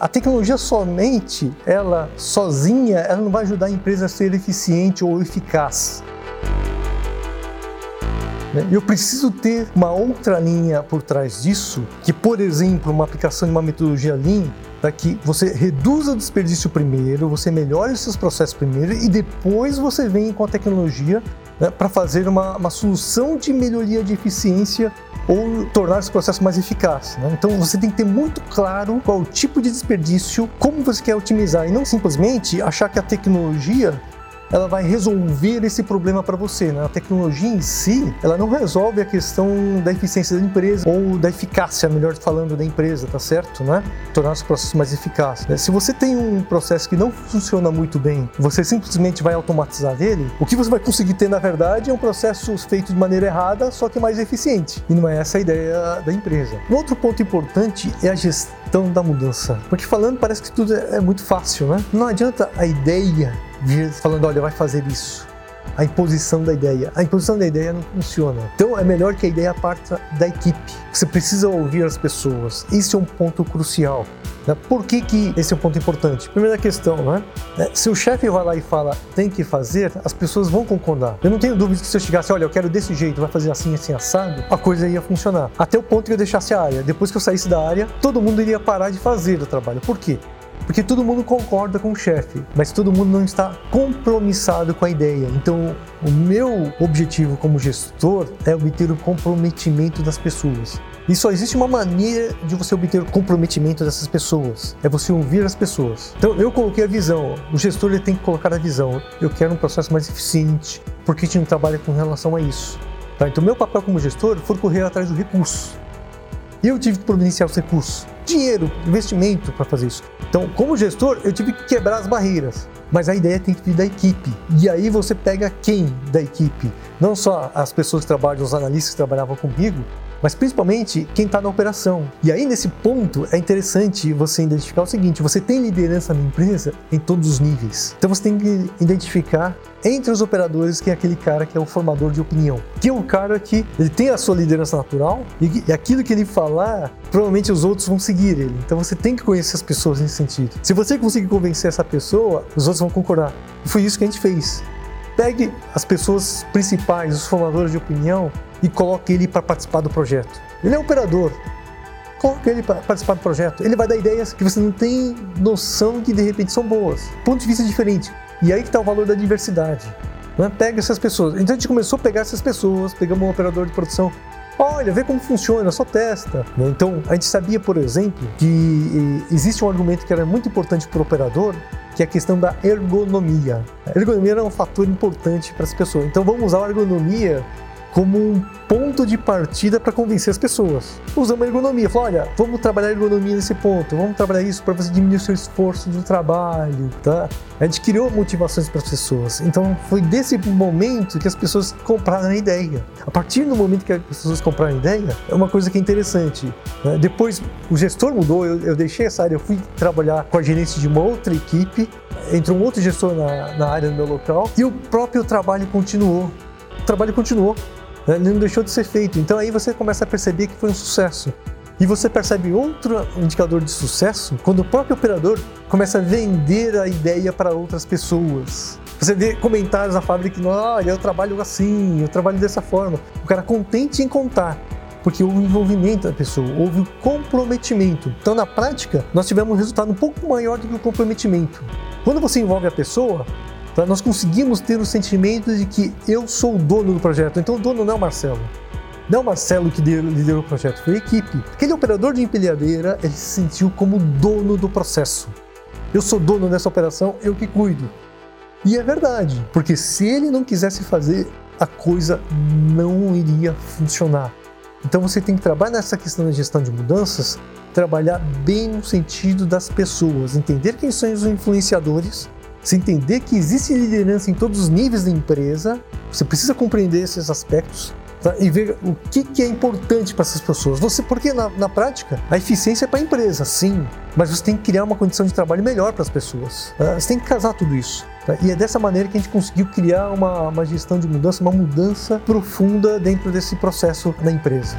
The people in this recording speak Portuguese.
A tecnologia somente, ela sozinha, ela não vai ajudar a empresa a ser eficiente ou eficaz. Né? Eu preciso ter uma outra linha por trás disso, que, por exemplo, uma aplicação de uma metodologia Lean, para que você reduza o desperdício primeiro, você melhore os seus processos primeiro e depois você vem com a tecnologia né, para fazer uma, uma solução de melhoria de eficiência ou tornar esse processo mais eficaz. Né? Então você tem que ter muito claro qual o tipo de desperdício, como você quer otimizar e não simplesmente achar que a tecnologia ela vai resolver esse problema para você. Né? A tecnologia em si, ela não resolve a questão da eficiência da empresa ou da eficácia, melhor falando, da empresa, tá certo? Né? Tornar os processos mais eficazes. Né? Se você tem um processo que não funciona muito bem, você simplesmente vai automatizar ele, o que você vai conseguir ter, na verdade, é um processo feito de maneira errada, só que mais eficiente. E não é essa a ideia da empresa. Um outro ponto importante é a gestão da mudança. Porque falando parece que tudo é muito fácil, né? Não adianta a ideia vir falando, olha, vai fazer isso. A imposição da ideia. A imposição da ideia não funciona. Então é melhor que a ideia parta da equipe. Você precisa ouvir as pessoas. Esse é um ponto crucial. Né? Por que, que esse é um ponto importante? Primeira questão, né? Se o chefe vai lá e fala tem que fazer, as pessoas vão concordar. Eu não tenho dúvida que se eu chegasse, olha, eu quero desse jeito, vai fazer assim, assim, assado, a coisa ia funcionar. Até o ponto que eu deixasse a área. Depois que eu saísse da área, todo mundo iria parar de fazer o trabalho. Por quê? Porque todo mundo concorda com o chefe, mas todo mundo não está compromissado com a ideia. Então, o meu objetivo como gestor é obter o comprometimento das pessoas. E só existe uma maneira de você obter o comprometimento dessas pessoas. É você ouvir as pessoas. Então eu coloquei a visão. O gestor ele tem que colocar a visão. Eu quero um processo mais eficiente. Porque a gente não trabalha com relação a isso. Tá? Então meu papel como gestor foi correr atrás do recurso. E eu tive que providenciar os recursos. Dinheiro, investimento para fazer isso. Então, como gestor, eu tive que quebrar as barreiras. Mas a ideia tem que vir da equipe. E aí você pega quem da equipe? Não só as pessoas que trabalham, os analistas que trabalhavam comigo, mas principalmente quem está na operação. E aí, nesse ponto, é interessante você identificar o seguinte: você tem liderança na empresa em todos os níveis. Então você tem que identificar entre os operadores quem é aquele cara que é o formador de opinião. Que é o cara que ele tem a sua liderança natural e, e aquilo que ele falar, provavelmente os outros vão seguir ele. Então você tem que conhecer as pessoas nesse sentido. Se você conseguir convencer essa pessoa, os outros vão concordar. E foi isso que a gente fez. Pegue as pessoas principais, os formadores de opinião, e coloque ele para participar do projeto. Ele é operador. Coloque ele para participar do projeto. Ele vai dar ideias que você não tem noção que de repente são boas. Ponto de vista diferente. E aí que está o valor da diversidade. Né? Pega essas pessoas. Então a gente começou a pegar essas pessoas, pegamos um operador de produção. Olha, vê como funciona, só testa. Né? Então a gente sabia, por exemplo, que existe um argumento que era muito importante para o operador, que é a questão da ergonomia. A ergonomia era um fator importante para as pessoas. Então vamos usar a ergonomia como um ponto de partida para convencer as pessoas. Usamos a ergonomia, falou, olha, vamos trabalhar a ergonomia nesse ponto, vamos trabalhar isso para você diminuir o seu esforço do trabalho, tá? A gente criou motivações para as pessoas. Então foi desse momento que as pessoas compraram a ideia. A partir do momento que as pessoas compraram a ideia, é uma coisa que é interessante. Né? Depois o gestor mudou, eu, eu deixei essa área, eu fui trabalhar com a gerência de uma outra equipe, entrou um outro gestor na, na área do meu local e o próprio trabalho continuou. O trabalho continuou. Né? Ele não deixou de ser feito. Então aí você começa a perceber que foi um sucesso. E você percebe outro indicador de sucesso quando o próprio operador começa a vender a ideia para outras pessoas. Você vê comentários na fábrica olha, eu trabalho assim, eu trabalho dessa forma. O cara contente em contar, porque houve envolvimento da pessoa, houve o comprometimento. Então, na prática, nós tivemos um resultado um pouco maior do que o comprometimento. Quando você envolve a pessoa? Nós conseguimos ter o sentimento de que eu sou o dono do projeto. Então o dono não é o Marcelo. Não é o Marcelo que liderou o projeto, foi a equipe. Aquele operador de empilhadeira, ele se sentiu como dono do processo. Eu sou dono dessa operação, eu que cuido. E é verdade, porque se ele não quisesse fazer, a coisa não iria funcionar. Então você tem que trabalhar nessa questão da gestão de mudanças, trabalhar bem no sentido das pessoas, entender quem são os influenciadores você entender que existe liderança em todos os níveis da empresa, você precisa compreender esses aspectos tá? e ver o que, que é importante para essas pessoas. Você, porque na, na prática, a eficiência é para a empresa, sim, mas você tem que criar uma condição de trabalho melhor para as pessoas. Tá? Você tem que casar tudo isso. Tá? E é dessa maneira que a gente conseguiu criar uma, uma gestão de mudança, uma mudança profunda dentro desse processo da empresa.